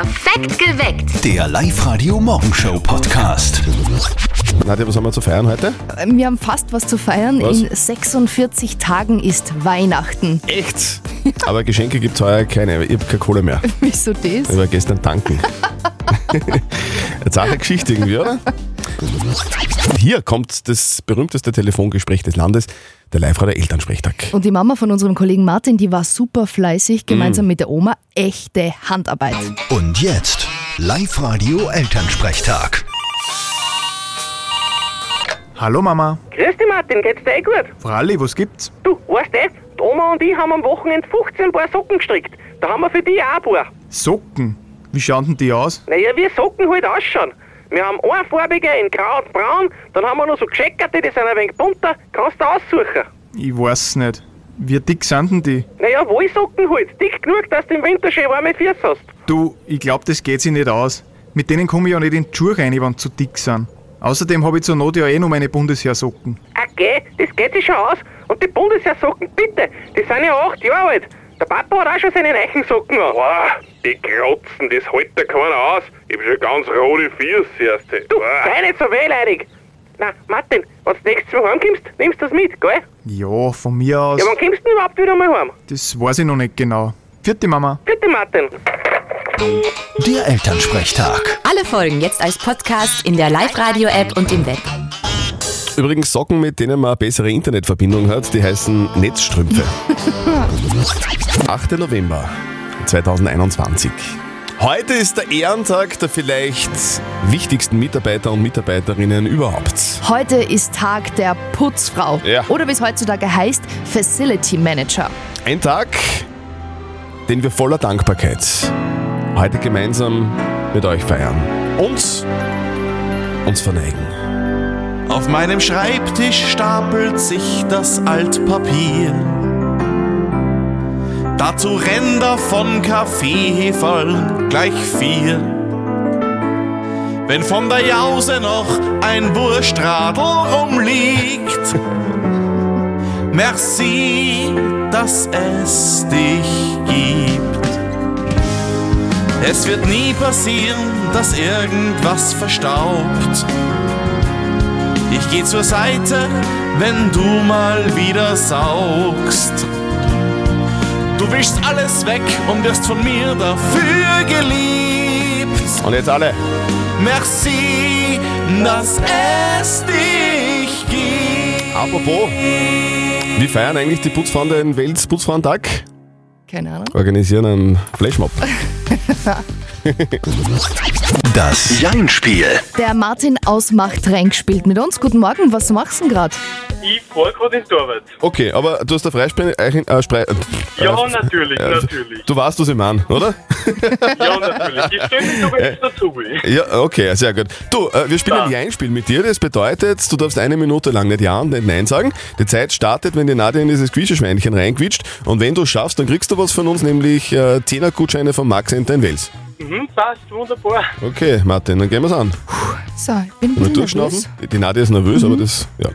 Perfekt geweckt. Der Live-Radio-Morgenshow-Podcast. Nadja, was haben wir zu feiern heute? Wir haben fast was zu feiern. Was? In 46 Tagen ist Weihnachten. Echt? Aber Geschenke gibt es heuer keine. Ich habe keine Kohle mehr. Wieso das? Ich war gestern tanken. Jetzt auch eine Geschichte irgendwie, oder? Hier kommt das berühmteste Telefongespräch des Landes, der Live-Radio Elternsprechtag. Und die Mama von unserem Kollegen Martin, die war super fleißig, gemeinsam mit der Oma. Echte Handarbeit. Und jetzt Live-Radio-Elternsprechtag. Hallo Mama. Grüß dich Martin, geht's dir eh gut? Fralli, was gibt's? Du, weißt eh, die Oma und ich haben am Wochenende 15 Paar Socken gestrickt. Da haben wir für dich auch ein paar. Socken. Wie schauen denn die aus? Naja, wie Socken halt ausschauen. Wir haben einfarbige in grau und braun, dann haben wir noch so gescheckerte, die sind ein wenig bunter. Kannst du aussuchen. Ich weiß nicht. Wie dick sind denn die? Naja, Wollsocken halt. Dick genug, dass du im Winter schön warme Füße hast. Du, ich glaub, das geht sich nicht aus. Mit denen komme ich ja nicht in die Schuhe rein, wenn sie zu dick sind. Außerdem habe ich zur Not ja eh noch meine Bundesheersocken. Okay, das geht sich schon aus. Und die Bundesheersocken, bitte, die sind ja acht Jahre alt. Der Papa hat auch schon seine neuen Socken an. Boah, die Klotzen, das hält da keiner aus. Ich hab schon ganz rote Füße erst. Du, sei nicht so wehleidig. Na, Martin, wenn du nächstes Mal heimkommst, nimmst du das mit, gell? Ja, von mir aus. Ja, wann kommst du denn überhaupt wieder mal heim? Das weiß ich noch nicht genau. Vierte Mama. Bitte, Martin. Der Elternsprechtag. Alle Folgen jetzt als Podcast in der Live-Radio-App und im Web. Übrigens Socken, mit denen man eine bessere Internetverbindung hat, die heißen Netzstrümpfe. 8. November 2021. Heute ist der Ehrentag der vielleicht wichtigsten Mitarbeiter und Mitarbeiterinnen überhaupt. Heute ist Tag der Putzfrau. Ja. Oder wie es heutzutage heißt, Facility Manager. Ein Tag, den wir voller Dankbarkeit heute gemeinsam mit euch feiern und uns verneigen. Auf meinem Schreibtisch stapelt sich das Altpapier. Dazu Ränder von Kaffeeheferl gleich vier. Wenn von der Jause noch ein Wurstradl rumliegt. Merci, dass es dich gibt. Es wird nie passieren, dass irgendwas verstaubt. Ich geh zur Seite, wenn du mal wieder saugst. Du wischst alles weg und wirst von mir dafür geliebt. Und jetzt alle. Merci, dass es dich gibt. Apropos, wie feiern eigentlich die Putzfrauen den Weltputzfrauentag? Keine Ahnung. Organisieren einen Flashmob. Das Jein-Spiel. Der Martin aus Machtrenk spielt mit uns. Guten Morgen, was machst du denn gerade? Ich fahr grad in Arbeit. Okay, aber du hast der Freispre... Äh, Spre Ja, äh, natürlich, äh, natürlich. Du weißt, was ich meine, oder? Ja, natürlich. Ich stelle mich sogar jetzt dazu. Ja, okay, sehr gut. Du, äh, wir spielen ein Jein-Spiel mit dir. Das bedeutet, du darfst eine Minute lang nicht Ja und nicht Nein sagen. Die Zeit startet, wenn die Nadja in dieses Quischeschweinchen reinquitscht. Und wenn du schaffst, dann kriegst du was von uns, nämlich äh, 10er Gutscheine vom Max in Wels. Mhm, passt, wunderbar. Okay, Martin, dann gehen wir's an. So, ich bin ein bisschen nervös. Die Nadja ist nervös, aber das, ja.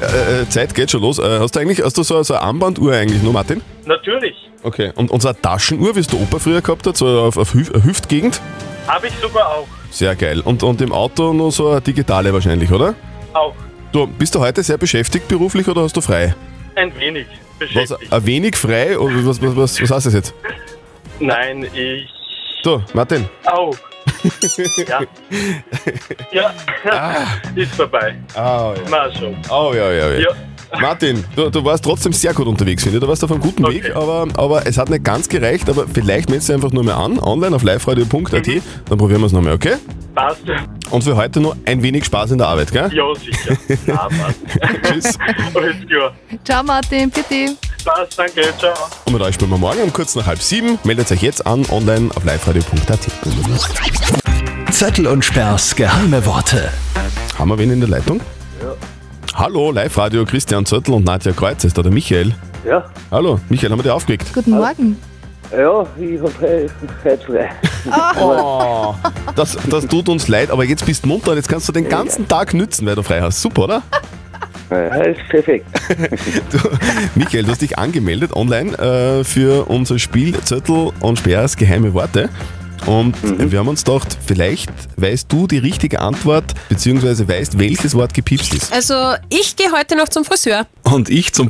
Äh, äh, Zeit geht schon los. Äh, hast du eigentlich, hast du so, so eine Armbanduhr eigentlich nur, Martin? Natürlich. Okay. Und unsere Taschenuhr, wie es der Opa früher gehabt hat, so auf, auf Hüf Hüftgegend? Habe ich sogar auch. Sehr geil. Und, und im Auto nur so eine digitale wahrscheinlich, oder? Auch. Du, bist du heute sehr beschäftigt beruflich oder hast du frei? Ein wenig Was, beschäftigt. ein wenig frei? Oder was, was, was, was heißt das jetzt? Nein, ich Du, Martin. auch. Ja. Ja, ist vorbei. Oh ja. Mal schon. Oh ja, ja, ja. Ja. Martin, du, du warst trotzdem sehr gut unterwegs, finde ich. Du warst auf einem guten Okay. Weg, aber, aber es hat nicht ganz gereicht. Aber vielleicht meldest du einfach nur mal an, online auf liveradio.at. Mhm. Dann probieren wir es nochmal, okay? Passt. Und für heute nur ein wenig Spaß in der Arbeit, gell? Ja, sicher. Ja, passt. Tschüss. Alles klar. Ciao Martin, bitte. Passt, danke, ciao. Und mit euch spielen wir morgen um kurz nach halb sieben. Meldet euch jetzt an, online auf liveradio.at. Zettel und Sperrs geheime Worte. Haben wir wen in der Leitung? Hallo, Live-Radio Christian Zöttl und Nadja Kreuz. Ist da der Michael? Ja, Hallo, Michael, haben wir dich aufgeweckt? Guten Morgen. ja, ich hab heute frei. Oh, das, das tut uns leid, aber jetzt bist du munter und jetzt kannst du den ganzen Tag nützen, weil du frei hast. Super, oder? Ja, ist perfekt. Du, Michael, du hast dich angemeldet online äh, für unser Spiel Zettel und Sperrs geheime Worte. Und wir haben uns gedacht, vielleicht weißt du die richtige Antwort, beziehungsweise weißt, welches Wort gepiepst ist. Also, ich gehe heute noch zum Friseur. Und ich zum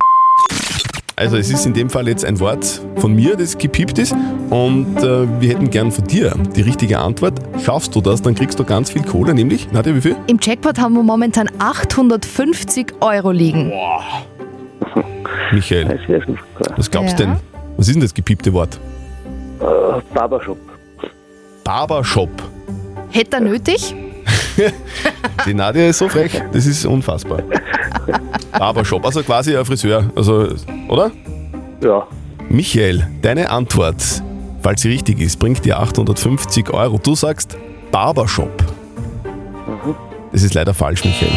also es ist in dem Fall jetzt ein Wort von mir, das gepiept ist und äh, wir hätten gern von dir die richtige Antwort. Schaffst du das, dann kriegst du ganz viel Kohle, nämlich, Nadja, wie viel? Im Jackpot haben wir momentan 850 Euro liegen. Michael, wäre super. was glaubst du Ja. denn? Was ist denn das gepiepte Wort? Äh, Barbershop. Barbershop. Hätte er nötig? Die Nadja ist so frech, das ist unfassbar. Barbershop, also quasi ein Friseur, also, oder? Ja. Michael, deine Antwort, falls sie richtig ist, bringt dir 850 Euro. Du sagst Barbershop. Das ist leider falsch, Michael.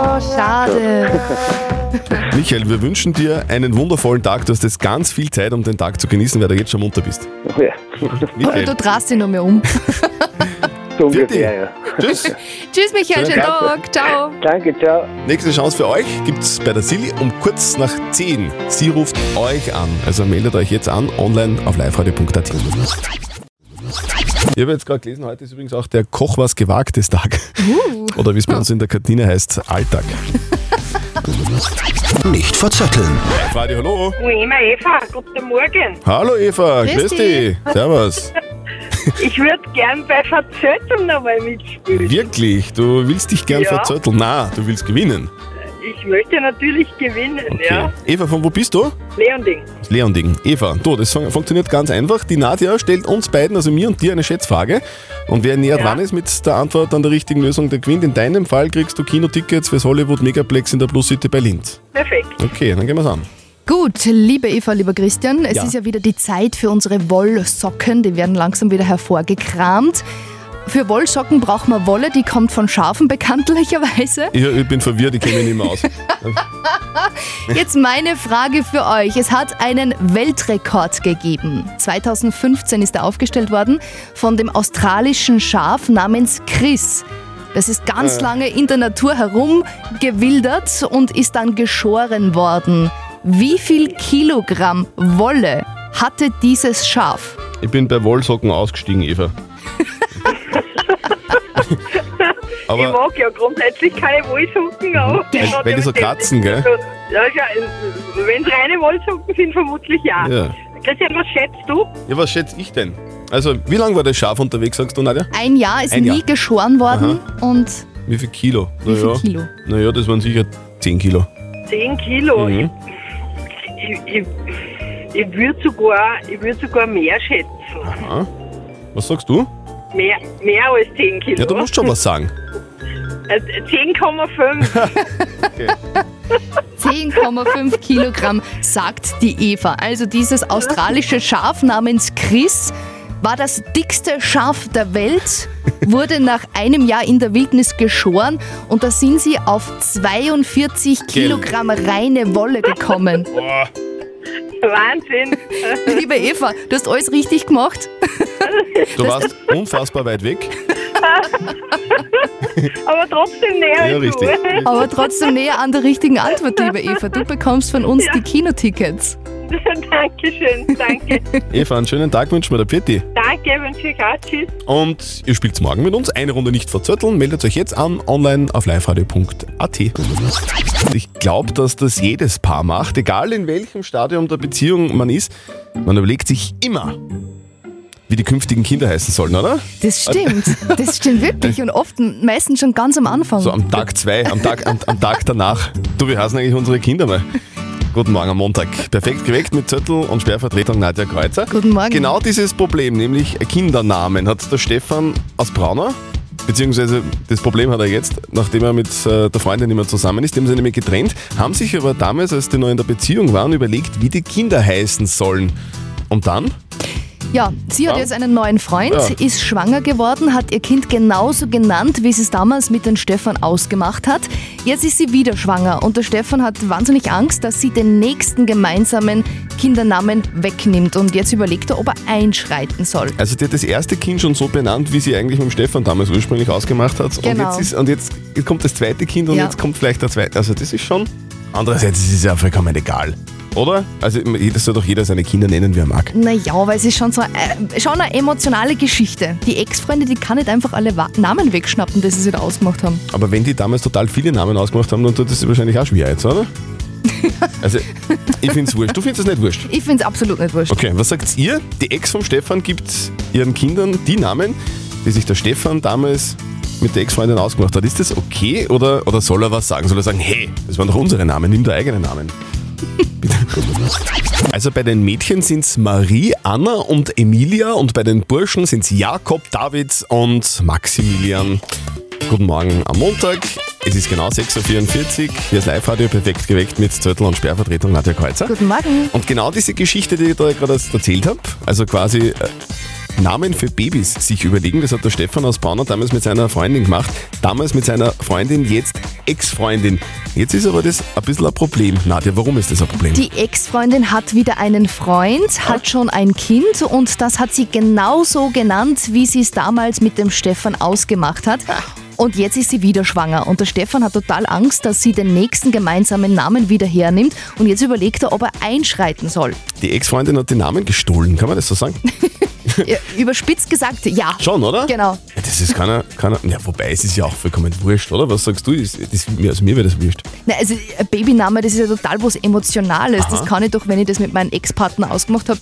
Oh, schade. Michael, wir wünschen dir einen wundervollen Tag. Du hast jetzt ganz viel Zeit, um den Tag zu genießen, weil du jetzt schon munter bist. Oh ja. Michael, Du drehst dich noch mehr um. So ungefähr, ja. tschüss. Tschüss, Michael, schönen Tag. Ciao. Danke, ciao. Nächste Chance für euch gibt's bei der Silly um kurz nach 10. Sie ruft euch an. Also meldet euch jetzt an, online auf liveradio.at. Ich habe jetzt gerade gelesen, heute ist übrigens auch der Koch was Gewagtes Tag. Oder wie es bei uns in der Kantine heißt, Alltag. Nicht verzetteln. Radio, hallo. Ema Eva, guten Morgen. Hallo Eva, Grüß grüß dich. Servus. Ich würde gern bei Verzötteln nochmal mitspielen. Wirklich, du willst dich gern Ja. verzötteln? Na, du willst gewinnen. Ich möchte natürlich gewinnen, Okay. ja. Eva, von wo bist du? Leonding. Leonding. Eva, du, das fun funktioniert ganz einfach. Die Nadja stellt uns beiden, also mir und dir, eine Schätzfrage. Und wer näher Ja. dran ist mit der Antwort an der richtigen Lösung, der gewinnt. In deinem Fall kriegst du Kinotickets fürs Hollywood Megaplex in der Plus City bei Linz. Perfekt. Okay, dann gehen wir's an. Gut, liebe Eva, lieber Christian, es Ja. ist ja wieder die Zeit für unsere Wollsocken. Die werden langsam wieder hervorgekramt. Für Wollsocken braucht man Wolle, die kommt von Schafen bekanntlicherweise. Ich, ich bin verwirrt, ich kenne mich nicht mehr aus. Jetzt meine Frage für euch. Es hat einen Weltrekord gegeben. 2015 ist er aufgestellt worden von dem australischen Schaf namens Chris. Das ist ganz Äh. lange in der Natur herumgewildert und ist dann geschoren worden. Wie viel Kilogramm Wolle hatte dieses Schaf? Ich bin bei Wollsocken ausgestiegen, Eva. Ich Aber mag ja grundsätzlich keine Wollsocken, aber... Weil- weil die so kratzen, gell? Ja, ja, wenn es reine Wollsocken sind, vermutlich ja. ja. Christian, was schätzt du? Ja, was schätze ich denn? Also, wie lange war das Schaf unterwegs, sagst du, Nadja? Ein Jahr ist Ein nie Jahr. geschoren worden und Wie viel Kilo? wie viel Naja. Kilo? Naja, das waren sicher 10 Kilo. 10 Kilo. Mhm. Ich, ich, ich würde sogar, ich würd sogar mehr schätzen. Aha. Was sagst du? Mehr, mehr als 10 Kilo. Ja, du musst schon was sagen. Äh, 10,5. 10,5 Kilogramm, sagt die Eva. Also dieses australische Schaf namens Chris war das dickste Schaf der Welt, wurde nach einem Jahr in der Wildnis geschoren und da sind sie auf 42 Kilogramm reine Wolle gekommen. Wahnsinn. Liebe Eva, du hast alles richtig gemacht. Du warst unfassbar weit weg. Aber trotzdem näher Ja, als richtig. Aber trotzdem näher an der richtigen Antwort, liebe Eva. Du bekommst von uns die Kinotickets. Dankeschön, danke. Eva, einen schönen Tag wünschen wir der Pitti. danke, wünsche ich auch. Tschüss. Und ihr spielt morgen mit uns. Eine Runde nicht verzötteln. Meldet euch jetzt an, online auf liveradio.at. Ich glaube, dass das jedes Paar macht, egal in welchem Stadium der Beziehung man ist. Man überlegt sich immer, wie die künftigen Kinder heißen sollen, oder? Das stimmt. Das stimmt wirklich. Und oft, meistens schon ganz am Anfang. So am Tag zwei, am Tag, am, am Tag danach. Du, wie heißen eigentlich unsere Kinder mal? Guten Morgen am Montag. Perfekt geweckt mit Zettel und Sperrvertretung Nadja Kreuzer. Guten Morgen. Genau dieses Problem, nämlich Kindernamen, hat der Stefan aus Braunau. Beziehungsweise das Problem hat er jetzt, nachdem er mit äh, der Freundin nicht mehr zusammen ist, die haben sie nämlich getrennt, haben sich aber damals, als die noch in der Beziehung waren, überlegt, wie die Kinder heißen sollen. Und dann? Ja, sie hat Ja. jetzt einen neuen Freund, Ja. ist schwanger geworden, hat ihr Kind genauso genannt, wie sie es damals mit dem Stefan ausgemacht hat. Jetzt ist sie wieder schwanger und der Stefan hat wahnsinnig Angst, dass sie den nächsten gemeinsamen Kindernamen wegnimmt. Und jetzt überlegt er, ob er einschreiten soll. Also die hat das erste Kind schon so benannt, wie sie eigentlich mit dem Stefan damals ursprünglich ausgemacht hat. Und, Genau. jetzt, ist, und jetzt kommt das zweite Kind und Ja. jetzt kommt vielleicht der zweite. Also das ist schon... Andererseits ist es ja vollkommen egal. Oder? Also das soll doch jeder seine Kinder nennen, wie er mag. Naja, weil es ist schon so äh, schon eine emotionale Geschichte. Die Ex-Freunde, die kann nicht einfach alle Wa- Namen wegschnappen, die sie sich da ausgemacht haben. Aber wenn die damals total viele Namen ausgemacht haben, dann tut das wahrscheinlich auch schwer jetzt, oder? Also, ich find's wurscht. Du findest es nicht wurscht? Ich finde es absolut nicht wurscht. Okay, was sagt ihr? Die Ex vom Stefan gibt ihren Kindern die Namen, die sich der Stefan damals mit der Ex-Freundin ausgemacht hat. Ist das okay oder, oder soll er was sagen? Soll er sagen, hey, das waren doch unsere Namen, nimm deinen eigenen Namen? Also bei den Mädchen sind es Marie, Anna und Emilia und bei den Burschen sind es Jakob, David und Maximilian. Guten Morgen am Montag. Es ist genau 6.44 Uhr. Hier ist Live-Radio perfekt geweckt mit Zöttl und Sperrvertretung Nadja Kreuzer. Guten Morgen. Und genau diese Geschichte, die ich da gerade erzählt habe, also quasi äh, Namen für Babys sich überlegen, das hat der Stefan aus Braunau damals mit seiner Freundin gemacht. Damals mit seiner Freundin, jetzt Ex-Freundin. Jetzt ist aber das ein bisschen ein Problem. Nadja, warum ist das ein Problem? Die Ex-Freundin hat wieder einen Freund, hat schon ein Kind und das hat sie genauso genannt, wie sie es damals mit dem Stefan ausgemacht hat. Und jetzt ist sie wieder schwanger und der Stefan hat total Angst, dass sie den nächsten gemeinsamen Namen wieder hernimmt und jetzt überlegt er, ob er einschreiten soll. Die Ex-Freundin hat den Namen gestohlen, kann man das so sagen? Überspitzt gesagt, ja. Schon, oder? Genau. Ja, das ist keiner, keiner. Ja, wobei es ist ja auch vollkommen wurscht, oder? Was sagst du? Das, das, mir- also mir wäre das wurscht. Na, also ein Babyname, das ist ja total was Emotionales. Aha. Das kann ich doch, wenn ich das mit meinem Ex-Partner ausgemacht habe,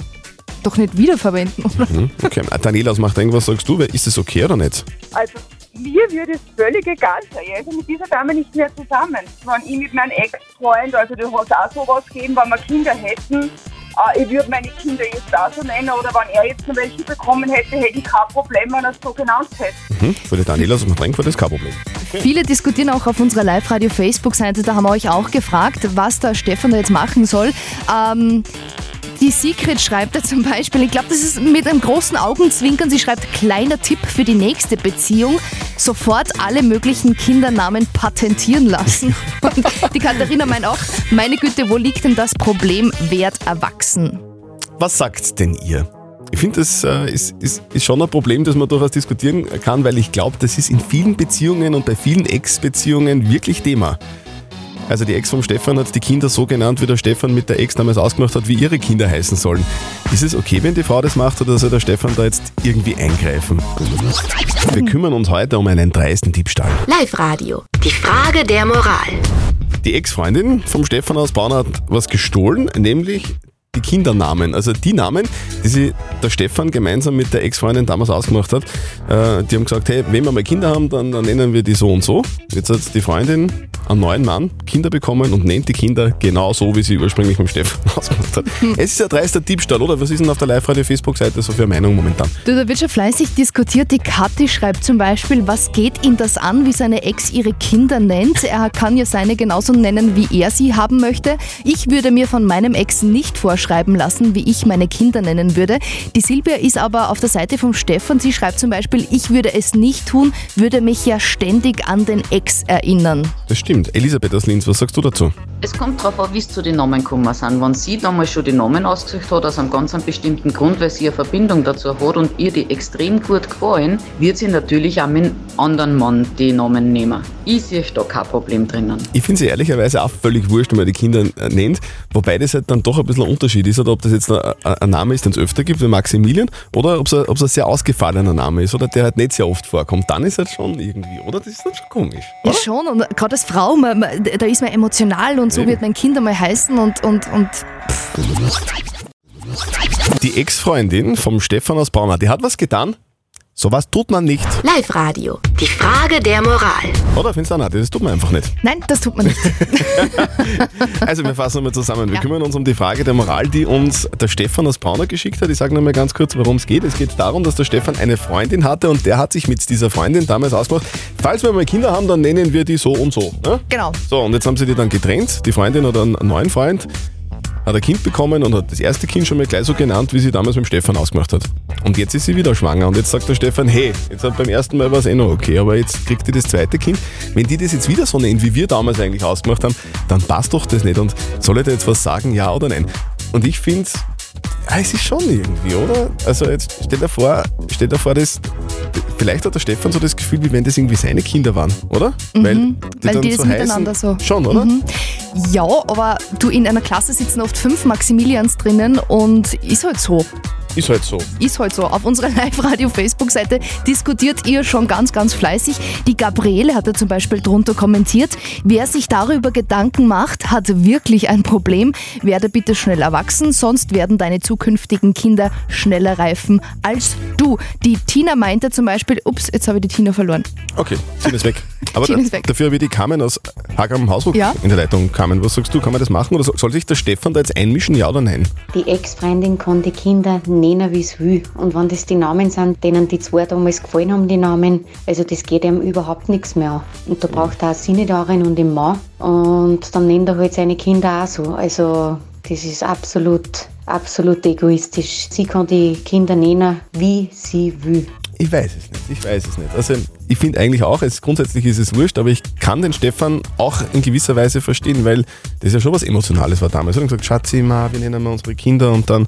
doch nicht wiederverwenden, oder? Hm, okay, Daniela aus Macht was sagst du? Ist das okay oder nicht? Also mir würde es völlig egal sein. Ich also mit dieser Dame nicht mehr zusammen. Wenn ich mit meinem Ex-Freund, also du hast auch sowas gegeben, wenn wir Kinder hätten, äh, ich würde meine Kinder jetzt auch so nennen oder wenn er jetzt noch welche bekommen hätte, hätte ich kein Problem, wenn er es so genannt hätte. Mhm. Für die Daniela aus Macht war das kein Problem. Viele diskutieren auch auf unserer Live-Radio-Facebook-Seite, da haben wir euch auch gefragt, was der Stefan da jetzt machen soll. Ähm, die Secret schreibt da zum Beispiel, ich glaube, das ist mit einem großen Augenzwinkern, sie schreibt, kleiner Tipp für die nächste Beziehung, sofort alle möglichen Kindernamen patentieren lassen. Und die Katharina meint auch, meine Güte, wo liegt denn das Problem, werd erwachsen? Was sagt denn ihr? Ich finde, das äh, ist, ist, ist schon ein Problem, das man durchaus diskutieren kann, weil ich glaube, das ist in vielen Beziehungen und bei vielen Ex-Beziehungen wirklich Thema. Also die Ex vom Stefan hat die Kinder so genannt, wie der Stefan mit der Ex damals ausgemacht hat, wie ihre Kinder heißen sollen. Ist es okay, wenn die Frau das macht oder soll der Stefan da jetzt irgendwie eingreifen? Wir kümmern uns heute um einen dreisten Diebstahl. Live-Radio. Die Frage der Moral. Die Ex-Freundin vom Stefan aus Braun hat was gestohlen, nämlich die Kindernamen. Also die Namen, die sie der Stefan gemeinsam mit der Ex-Freundin damals ausgemacht hat. Äh, die haben gesagt, hey, wenn wir mal Kinder haben, dann, dann nennen wir die so und so. Jetzt hat die Freundin einen neuen Mann Kinder bekommen und nennt die Kinder genau so, wie sie ursprünglich mit Stefan ausgemacht hat. Es ist ja dreister Diebstahl, oder? Was ist denn auf der Live-Radio-Facebook-Seite so für eine Meinung momentan? Du, da wird schon fleißig diskutiert. Die Kathi schreibt zum Beispiel, was geht ihn das an, wie seine Ex ihre Kinder nennt? Er kann ja seine genauso nennen, wie er sie haben möchte. Ich würde mir von meinem Ex nicht vorschreiben lassen, wie ich meine Kinder nennen würde. Die Silvia ist aber auf der Seite vom Stefan. Sie schreibt zum Beispiel, ich würde es nicht tun, würde mich ja ständig an den Ex erinnern. Das stimmt. Elisabeth aus Linz, was sagst du dazu? Es kommt darauf an, wie es zu den Namen gekommen sind. Wenn sie damals schon die Namen ausgesucht hat, aus einem ganz bestimmten Grund, weil sie eine Verbindung dazu hat und ihr die extrem gut gefallen, wird sie natürlich auch mit einem anderen Mann die Namen nehmen. Ich sehe da kein Problem drinnen. Ich finde sie ehrlicherweise auch völlig wurscht, wenn man die Kinder äh, nennt, wobei das halt dann doch ein bisschen ein Unterschied ist, oder ob das jetzt ein, Name ist, den es öfter gibt, wie Maximilian, oder ob es ein, ob es ein sehr ausgefallener Name ist, oder der halt nicht sehr oft vorkommt. Dann ist halt schon irgendwie, oder? Das ist dann schon komisch. Ja, schon. Und gerade als Frau, man, man, da ist man emotional und so Eben. wird mein Kind einmal heißen und, und, und Die Ex-Freundin vom Stefan aus Braunau, die hat was getan. Sowas tut man nicht. Live-Radio. Die Frage der Moral. Oder findest du nicht? Das tut man einfach nicht. nein, das tut man nicht. Also wir fassen nochmal zusammen. Wir Ja. kümmern uns um die Frage der Moral, die uns der Stefan aus Braunau geschickt hat. Ich sage nochmal ganz kurz, worum es geht. Es geht darum, dass der Stefan eine Freundin hatte und der hat sich mit dieser Freundin damals ausgemacht, falls wir mal Kinder haben, dann nennen wir die so und so. Ne? Genau. So, und jetzt haben sie die dann getrennt. Die Freundin hat einen neuen Freund, hat ein Kind bekommen und hat das erste Kind schon mal gleich so genannt, wie sie damals mit dem Stefan ausgemacht hat. Und jetzt ist sie wieder schwanger und jetzt sagt der Stefan, hey, jetzt hat beim ersten Mal war es eh noch okay, aber jetzt kriegt die das zweite Kind. Wenn die das jetzt wieder so nennen, wie wir damals eigentlich ausgemacht haben, dann passt doch das nicht. Und soll ich da jetzt was sagen, ja oder nein? Und ich finde, Ah, es ist schon irgendwie, oder? Also jetzt stell dir vor, stell dir vor, das, vielleicht hat der Stefan so das Gefühl, wie wenn das irgendwie seine Kinder waren, oder? Mhm, Weil weil dann die das so miteinander heißen. so. Schon, oder? Mhm. Ja, aber du in einer Klasse sitzen oft fünf Maximilians drinnen und ist halt so. Ist halt so. Ist halt so. Auf unserer Live-Radio-Facebook-Seite diskutiert ihr schon ganz, ganz fleißig. Die Gabriele hat da zum Beispiel drunter kommentiert, wer sich darüber Gedanken macht, hat wirklich ein Problem. Werde bitte schnell erwachsen, sonst werden deine zukünftigen Kinder schneller reifen als du. Die Tina meinte zum Beispiel, ups, jetzt habe ich die Tina verloren. Okay, Tina ist weg. Aber Tina ist weg. dafür habe ich die Carmen aus Hagram Hausruck Ja. in der Leitung. Carmen, was sagst du? Kann man das machen oder so- soll sich der Stefan da jetzt einmischen, ja oder nein? Die Ex-Freundin kann die Kinder nennen, wie es will. Und wenn das die Namen sind, denen die zwei damals gefallen haben, die Namen, also das geht ihm überhaupt nichts mehr an. Und da braucht er auch nicht darin und den Mann. Und dann nennt er halt seine Kinder auch so. Also das ist absolut, absolut egoistisch. Sie kann die Kinder nennen, wie sie will. Ich weiß es nicht, ich weiß es nicht. Also ich finde eigentlich auch, es, grundsätzlich ist es wurscht, aber ich kann den Stefan auch in gewisser Weise verstehen, weil das ja schon was Emotionales war damals. Er hat gesagt, Schatzi, Ma, wir nennen mal unsere Kinder und dann,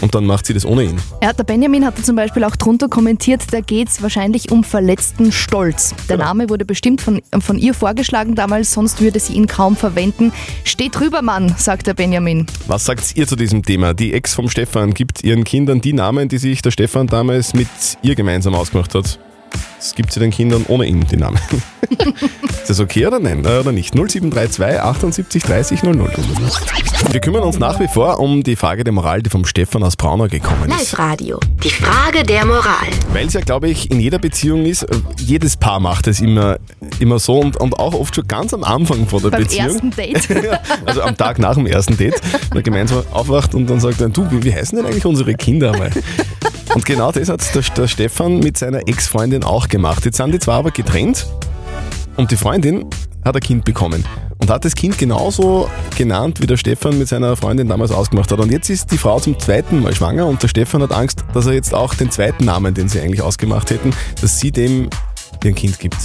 und dann macht sie das ohne ihn. Ja, der Benjamin hatte zum Beispiel auch drunter kommentiert, da geht es wahrscheinlich um verletzten Stolz. Der Name wurde bestimmt von, von ihr vorgeschlagen damals, sonst würde sie ihn kaum verwenden. Steht drüber, Mann, sagt der Benjamin. Was sagt ihr zu diesem Thema? Die Ex vom Stefan gibt ihren Kindern die Namen, die sich der Stefan damals mit ihr gemeinsam ausgemacht hat. Das gibt sie den Kindern ohne ihn, die Namen. ist das okay oder nein? Äh, Oder nicht? 0732 78 30 00. Wir kümmern uns nach wie vor um die Frage der Moral, die vom Stefan aus Braunau gekommen ist. Live-Radio. Die Frage der Moral. Weil es ja, glaube ich, in jeder Beziehung ist, äh, jedes Paar macht es immer, immer so und, und auch oft schon ganz am Anfang vor der Beim Beziehung. ersten Date. Also am Tag nach dem ersten Date, wenn man gemeinsam aufwacht und dann sagt, er, du, wie, wie heißen denn eigentlich unsere Kinder einmal? Und genau das hat der, der Stefan mit seiner Ex-Freundin auch gemacht. Jetzt sind die zwar aber getrennt und die Freundin hat ein Kind bekommen und hat das Kind genauso genannt, wie der Stefan mit seiner Freundin damals ausgemacht hat. Und jetzt ist die Frau zum zweiten Mal schwanger und der Stefan hat Angst, dass er jetzt auch den zweiten Namen, den sie eigentlich ausgemacht hätten, dass sie dem ihr Kind gibt.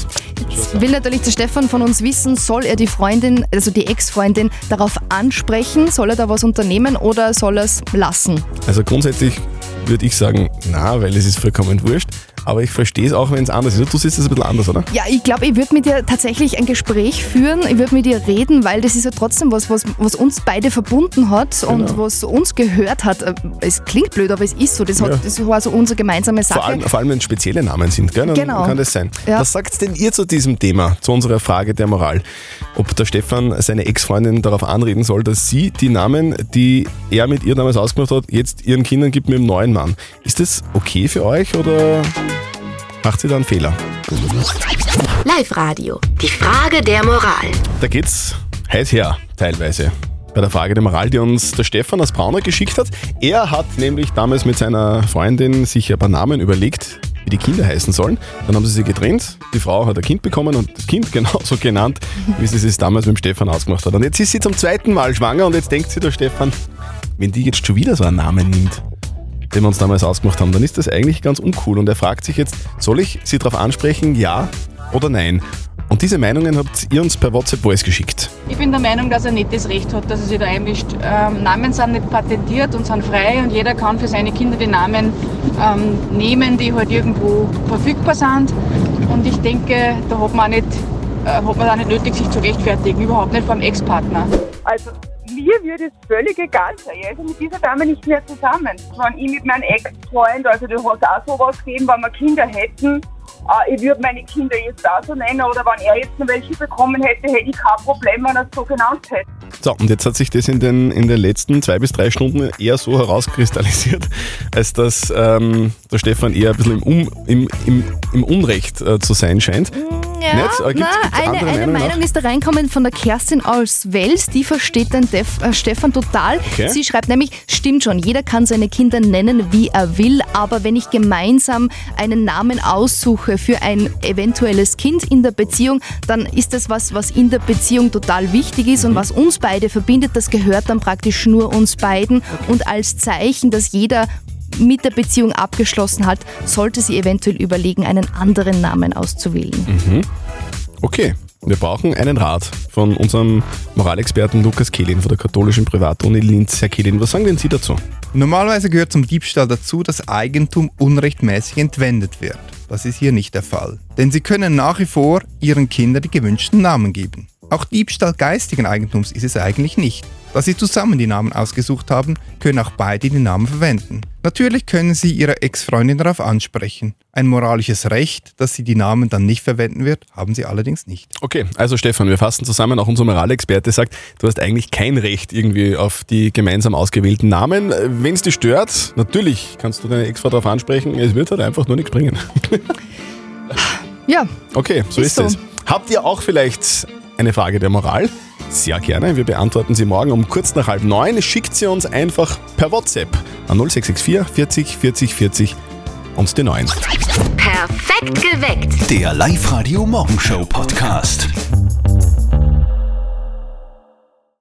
Jetzt will natürlich der Stefan von uns wissen, soll er die Freundin, also die Ex-Freundin, darauf ansprechen? Soll er da was unternehmen oder soll er es lassen? Also grundsätzlich würde ich sagen, na, weil es ist vollkommen wurscht. Aber ich verstehe es auch, wenn es anders ist. Du siehst es ein bisschen anders, oder? Ja, ich glaube, ich würde mit dir tatsächlich ein Gespräch führen, ich würde mit dir reden, weil das ist ja trotzdem was, was, was uns beide verbunden hat und Genau. was uns gehört hat. Äh, Es klingt blöd, aber es ist so. Das, hat, Ja. das war so unsere gemeinsame Sache. Vor allem, vor allem, wenn es spezielle Namen sind, gell? Dann Genau. kann das sein. Ja. Was sagt denn ihr zu diesem Thema, zu unserer Frage der Moral? Ob der Stefan seine Ex-Freundin darauf anreden soll, dass sie die Namen, die er mit ihr damals ausgemacht hat, jetzt ihren Kindern gibt mit dem neuen Mann. Ist das okay für euch oder macht sie da einen Fehler? Live-Radio. Die Frage der Moral. Da geht's heiß her, teilweise. Bei der Frage der Moral, die uns der Stefan aus Braunau geschickt hat. Er hat nämlich damals mit seiner Freundin sich ein paar Namen überlegt, wie die Kinder heißen sollen. Dann haben sie sich getrennt. Die Frau hat ein Kind bekommen und das Kind genauso genannt, wie sie es damals mit dem Stefan ausgemacht hat. Und jetzt ist sie zum zweiten Mal schwanger und jetzt denkt sich der Stefan, wenn die jetzt schon wieder so einen Namen nimmt, den wir uns damals ausgemacht haben, dann ist das eigentlich ganz uncool. Und er fragt sich jetzt, soll ich sie darauf ansprechen, ja oder nein? Und diese Meinungen habt ihr uns per WhatsApp Voice geschickt. Ich bin der Meinung, dass er nicht das Recht hat, dass er sich da einmischt. Ähm, Namen sind nicht patentiert und sind frei und jeder kann für seine Kinder die Namen ähm, nehmen, die halt irgendwo verfügbar sind. Und ich denke, da hat man, auch nicht, äh, hat man auch nicht nötig, sich zu rechtfertigen, überhaupt nicht vom Ex-Partner. Also mir würde es völlig egal sein. Ich also mit dieser Dame nicht mehr zusammen. Wenn ich mit meinem Ex-Freund, also du hast auch sowas gegeben, wenn wir Kinder hätten, äh, ich würde meine Kinder jetzt auch so nennen oder wenn er jetzt noch welche bekommen hätte, hätte ich kein Problem, wenn er es so genannt hätte. So, und jetzt hat sich das in den, in den letzten zwei bis drei Stunden eher so herauskristallisiert, als dass ähm, der Stefan eher ein bisschen im, um, im, im, im Unrecht äh, zu sein scheint. Ja, Nicht? Gibt's- na, gibt's eine, eine Meinung auch? ist da reinkommen von der Kerstin aus Wels, die versteht den Def, äh, Stefan total. Okay. Sie schreibt nämlich, stimmt schon, jeder kann seine Kinder nennen, wie er will, aber wenn ich gemeinsam einen Namen aussuche für ein eventuelles Kind in der Beziehung, dann ist das was, was in der Beziehung total wichtig ist Mhm. und was uns beide verbindet, das gehört dann praktisch nur uns beiden und als Zeichen, dass jeder mit der Beziehung abgeschlossen hat, sollte sie eventuell überlegen, einen anderen Namen auszuwählen. Mhm. Okay, Wir brauchen einen Rat von unserem Moralexperten Lukas Kehlin von der katholischen Privatuni Linz. Herr Kehlin, was sagen denn Sie dazu? Normalerweise gehört zum Diebstahl dazu, dass Eigentum unrechtmäßig entwendet wird. Das ist hier nicht der Fall. Denn Sie können nach wie vor Ihren Kindern die gewünschten Namen geben. Auch Diebstahl geistigen Eigentums ist es eigentlich nicht. Da Sie zusammen die Namen ausgesucht haben, können auch beide die Namen verwenden. Natürlich können Sie Ihre Ex-Freundin darauf ansprechen. Ein moralisches Recht, dass sie die Namen dann nicht verwenden wird, haben Sie allerdings nicht. Okay, also Stefan, wir fassen zusammen. Auch unser Moralexperte sagt, du hast eigentlich kein Recht irgendwie auf die gemeinsam ausgewählten Namen. Wenn es dich stört, natürlich kannst du deine Ex-Frau darauf ansprechen. Es wird halt einfach nur nichts bringen. Ja. Okay, so ist, Ist so. es. Habt ihr auch vielleicht eine Frage der Moral? Sehr gerne. Wir beantworten sie morgen um kurz nach halb neun. Schickt sie uns einfach per WhatsApp an 0664 40 40 40 und die 9. Perfekt geweckt. Der Live-Radio Morgenshow Podcast.